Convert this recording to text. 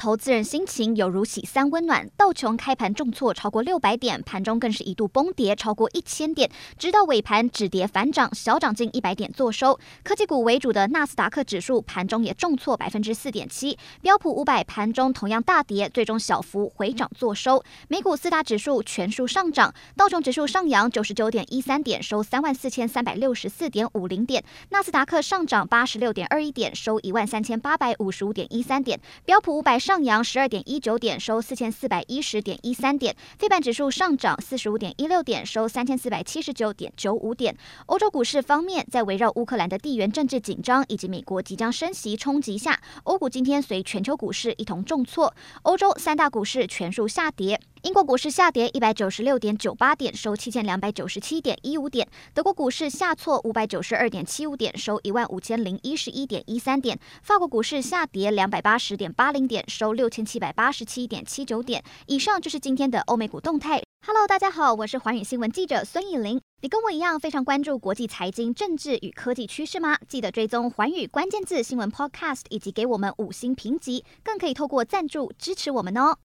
投资人心情有如洗三温暖，道琼开盘重挫超过六百点，盘中更是一度崩跌超过一千点，直到尾盘止跌反涨，小涨近一百点作收。科技股为主的纳斯达克指数盘中也重挫百分之四点七，标普五百盘中同样大跌，最终小幅回涨作收。美股四大指数全数上涨，道琼指数上扬九十九点一三点，收三万四千三百六十四点五零点；纳斯达克上涨八十六点二一点，收一万三千八百五十五点一三点；标普五百上上扬十二点一九点，收四千四百一十点一三点。非半指数上涨四十五点一六点，收三千四百七十九点九五点。欧洲股市方面，在围绕乌克兰的地缘政治紧张以及美国即将升息冲击下，欧股今天随全球股市一同重挫。欧洲三大股市全数下跌。英国股市下跌一百九十六点九八点，收七千两百九十七点一五点。德国股市下挫五百九十二点七五点，收一万五千零一十一点一三点。法国股市下跌两百八十点八零点，收六千七百八十七点七九点。以上就是今天的欧美股动态。Hello，大家好，我是寰宇新闻记者孙艺林。你跟我一样非常关注国际财经、政治与科技趋势吗？记得追踪寰宇关键字新闻 Podcast，以及给我们五星评级，更可以透过赞助支持我们哦。